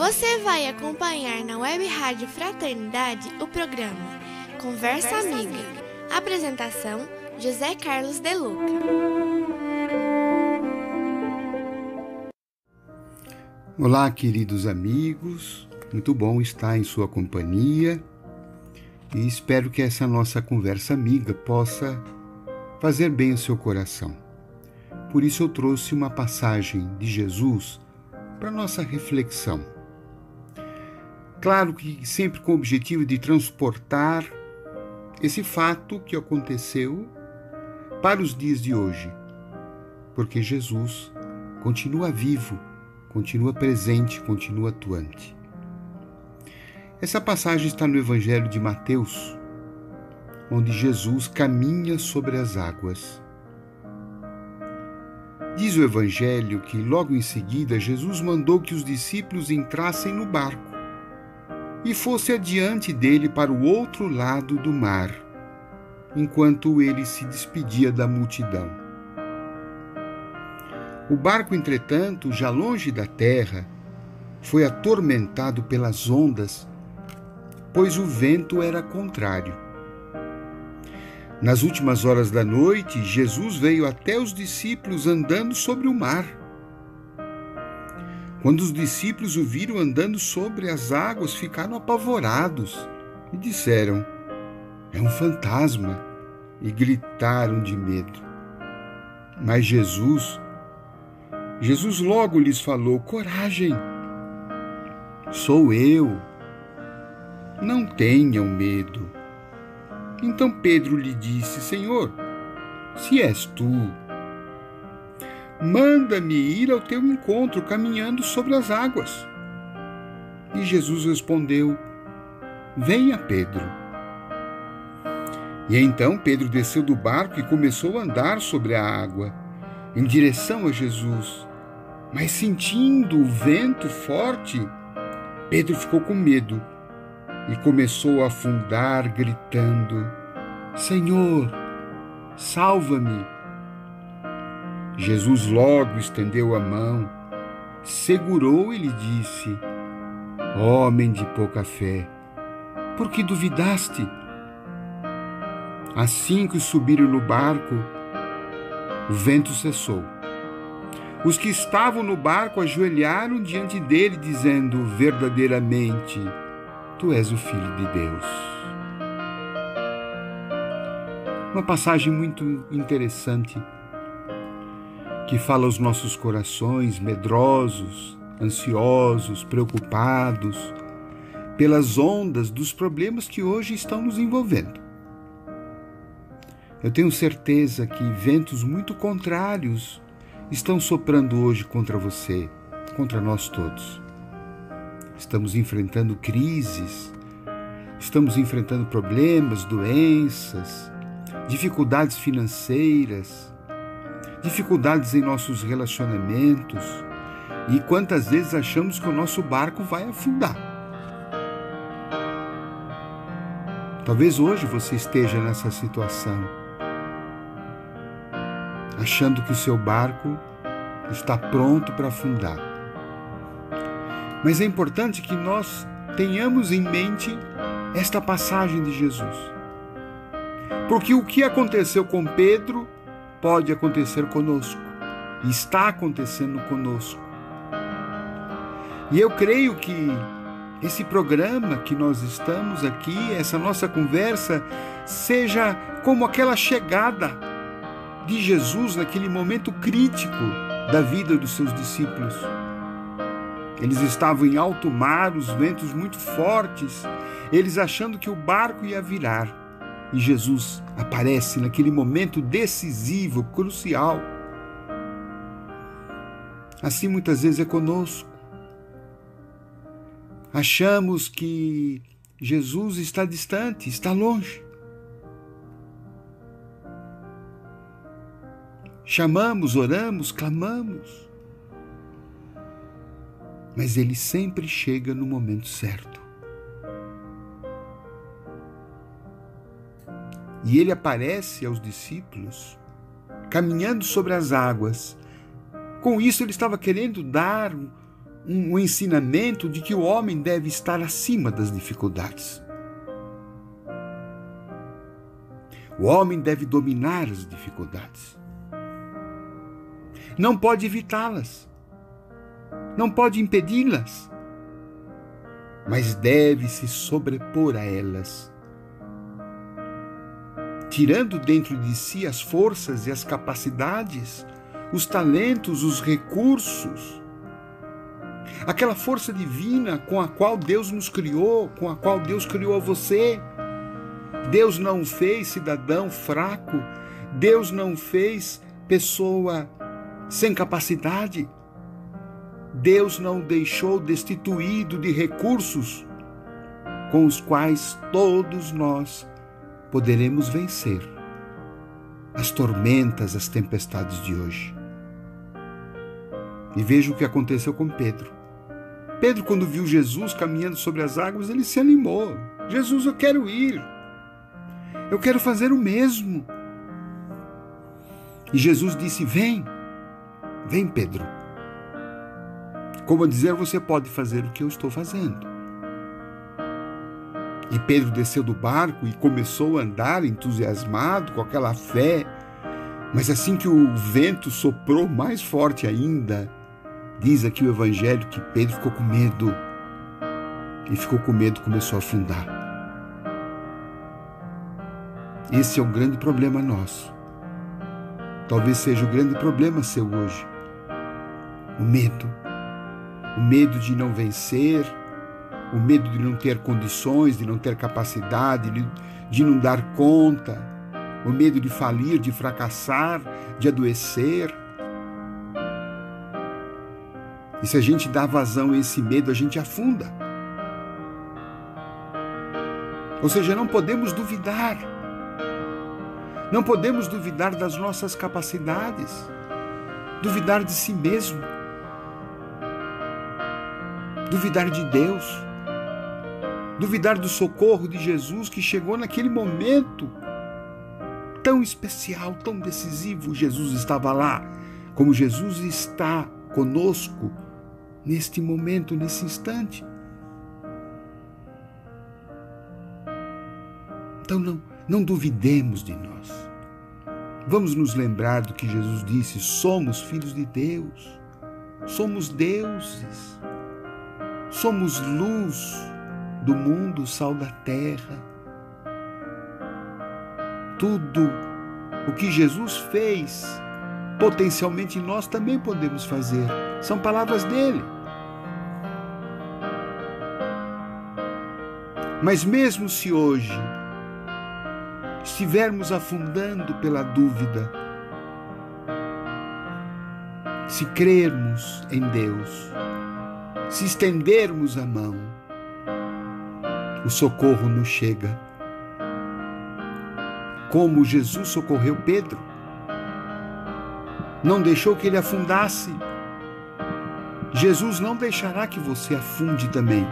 Você vai acompanhar na Web Rádio Fraternidade o programa Conversa, Conversa Amiga. Amiga. Apresentação: José Carlos De Luca. Olá, queridos amigos. Muito bom estar em sua companhia e espero que essa nossa conversa amiga possa fazer bem ao seu coração. Por isso eu trouxe uma passagem de Jesus para nossa reflexão. Claro que sempre com o objetivo de transportar esse fato que aconteceu para os dias de hoje, porque Jesus continua vivo, continua presente, continua atuante. Essa passagem está no Evangelho de Mateus, onde Jesus caminha sobre as águas. Diz o Evangelho que logo em seguida Jesus mandou que os discípulos entrassem no barco e fosse adiante dele para o outro lado do mar, enquanto ele se despedia da multidão. O barco, entretanto, já longe da terra, foi atormentado pelas ondas, pois o vento era contrário. Nas últimas horas da noite, Jesus veio até os discípulos andando sobre o mar quando os discípulos o viram andando sobre as águas, ficaram apavorados e disseram: É um fantasma, e gritaram de medo. Mas Jesus, Jesus logo lhes falou: Coragem, sou eu. Não tenham medo. Então Pedro lhe disse: Senhor, se és tu, Manda-me ir ao teu encontro caminhando sobre as águas. E Jesus respondeu: Venha, Pedro. E então Pedro desceu do barco e começou a andar sobre a água, em direção a Jesus. Mas sentindo o vento forte, Pedro ficou com medo e começou a afundar, gritando: Senhor, salva-me! Jesus logo estendeu a mão, segurou e lhe disse: Homem de pouca fé, por que duvidaste? Assim que subiram no barco, o vento cessou. Os que estavam no barco ajoelharam diante dele, dizendo: Verdadeiramente, tu és o Filho de Deus. Uma passagem muito interessante que fala aos nossos corações medrosos, ansiosos, preocupados, pelas ondas dos problemas que hoje estão nos envolvendo. Eu tenho certeza que ventos muito contrários estão soprando hoje contra você, contra nós todos. Estamos enfrentando crises, estamos enfrentando problemas, doenças, dificuldades financeiras, dificuldades em nossos relacionamentos e quantas vezes achamos que o nosso barco vai afundar. Talvez hoje você esteja nessa situação, achando que o seu barco está pronto para afundar. Mas é importante que nós tenhamos em mente esta passagem de Jesus. Porque o que aconteceu com Pedro pode acontecer conosco, está acontecendo conosco. E eu creio que esse programa que nós estamos aqui, essa nossa conversa, seja como aquela chegada de Jesus naquele momento crítico da vida dos seus discípulos. Eles estavam em alto mar, os ventos muito fortes, eles achando que o barco ia virar. E Jesus aparece naquele momento decisivo, crucial. Assim muitas vezes é conosco. Achamos que Jesus está distante, está longe. Chamamos, oramos, clamamos. Mas ele sempre chega no momento certo. E ele aparece aos discípulos caminhando sobre as águas. Com isso, ele estava querendo dar um, um ensinamento de que o homem deve estar acima das dificuldades. O homem deve dominar as dificuldades. Não pode evitá-las. Não pode impedi-las. Mas deve se sobrepor a elas. Tirando dentro de si as forças e as capacidades, os talentos, os recursos, aquela força divina com a qual Deus nos criou, com a qual Deus criou você. Deus não fez cidadão fraco, Deus não fez pessoa sem capacidade. Deus não deixou destituído de recursos com os quais todos nós poderemos vencer as tormentas, as tempestades de hoje. E veja o que aconteceu com Pedro. Pedro, quando viu Jesus caminhando sobre as águas, ele se animou. Jesus, eu quero ir. Eu quero fazer o mesmo. E Jesus disse: Vem, vem, Pedro. Como a dizer, você pode fazer o que eu estou fazendo. E Pedro desceu do barco e começou a andar entusiasmado, com aquela fé. Mas assim que o vento soprou mais forte ainda, Diz aqui o Evangelho que Pedro ficou com medo. E ficou com medo, começou a afundar. Esse é um grande problema nosso. Talvez seja o grande problema seu hoje. O medo. O medo de não vencer, o medo de não ter condições, de não ter capacidade, de, não dar conta, o medo de falir, de fracassar, de adoecer. E se a gente dá vazão a esse medo, a gente afunda. Ou seja, não podemos duvidar. Não podemos duvidar das nossas capacidades, duvidar de si mesmo, duvidar de Deus, duvidar do socorro de Jesus que chegou naquele momento tão especial, tão decisivo. Jesus estava lá, como Jesus está conosco neste momento, nesse instante. Então não, não duvidemos de nós. Vamos nos lembrar do que Jesus disse: somos filhos de Deus, somos deuses, somos luz do mundo, sal da terra. Tudo o que Jesus fez, potencialmente nós também podemos fazer. São palavras dele. Mas mesmo se hoje estivermos afundando pela dúvida, se crermos em Deus, se estendermos a mão, o socorro nos chega. Como Jesus socorreu Pedro, não deixou que ele afundasse. Jesus não deixará que você afunde também.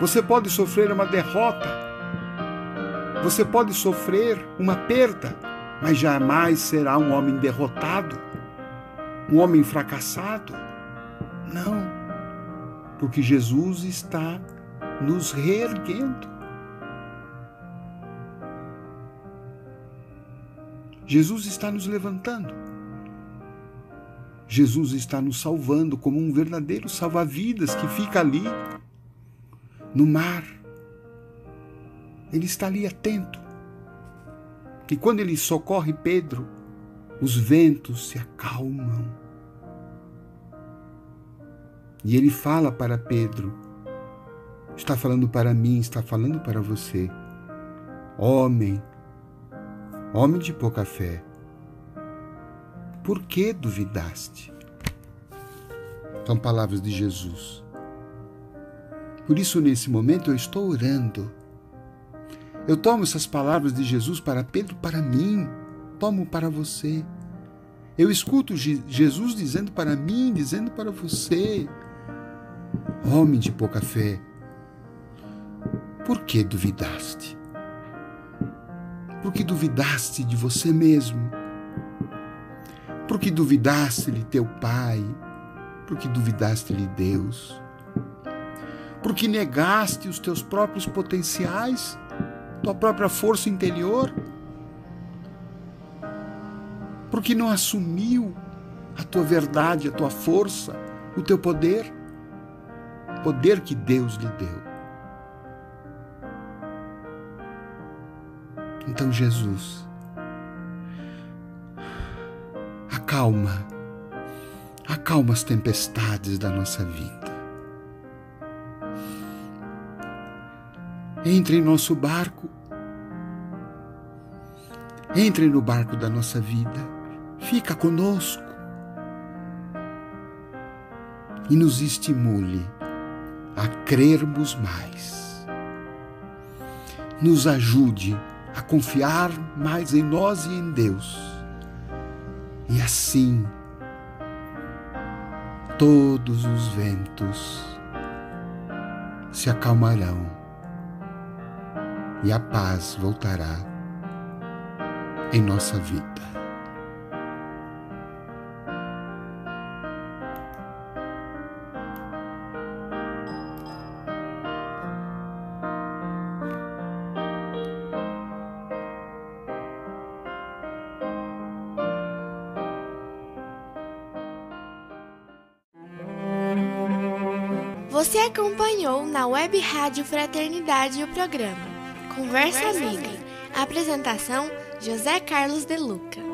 Você pode sofrer uma derrota, você pode sofrer uma perda, mas jamais será um homem derrotado, um homem fracassado. Não, porque Jesus está nos reerguendo. Jesus está nos levantando. Jesus está nos salvando como um verdadeiro salva-vidas que fica ali no mar. Ele está ali atento. E quando ele socorre Pedro, os ventos se acalmam. E ele fala para Pedro: está falando para mim, está falando para você. Homem, homem de pouca fé, por que duvidaste? São palavras de Jesus. Por isso, nesse momento, eu estou orando. Eu tomo essas palavras de Jesus para Pedro, para mim, tomo para você. Eu escuto Jesus dizendo para mim, dizendo para você, homem de pouca fé, por que duvidaste? Por que duvidaste de você mesmo? Porque duvidaste-lhe teu pai, porque duvidaste-lhe Deus, porque negaste os teus próprios potenciais, tua própria força interior, porque não assumiu a tua verdade, a tua força, o teu poder, poder que Deus lhe deu. Então, Jesus, acalma, acalma as tempestades da nossa vida. Entre em nosso barco, entre no barco da nossa vida, fica conosco e nos estimule a crermos mais. Nos ajude a confiar mais em nós e em Deus. E assim, todos os ventos se acalmarão e a paz voltará em nossa vida. Você acompanhou na Web Rádio Fraternidade o programa Conversa, Conversa Amiga. Amiga. Apresentação José Carlos De Luca.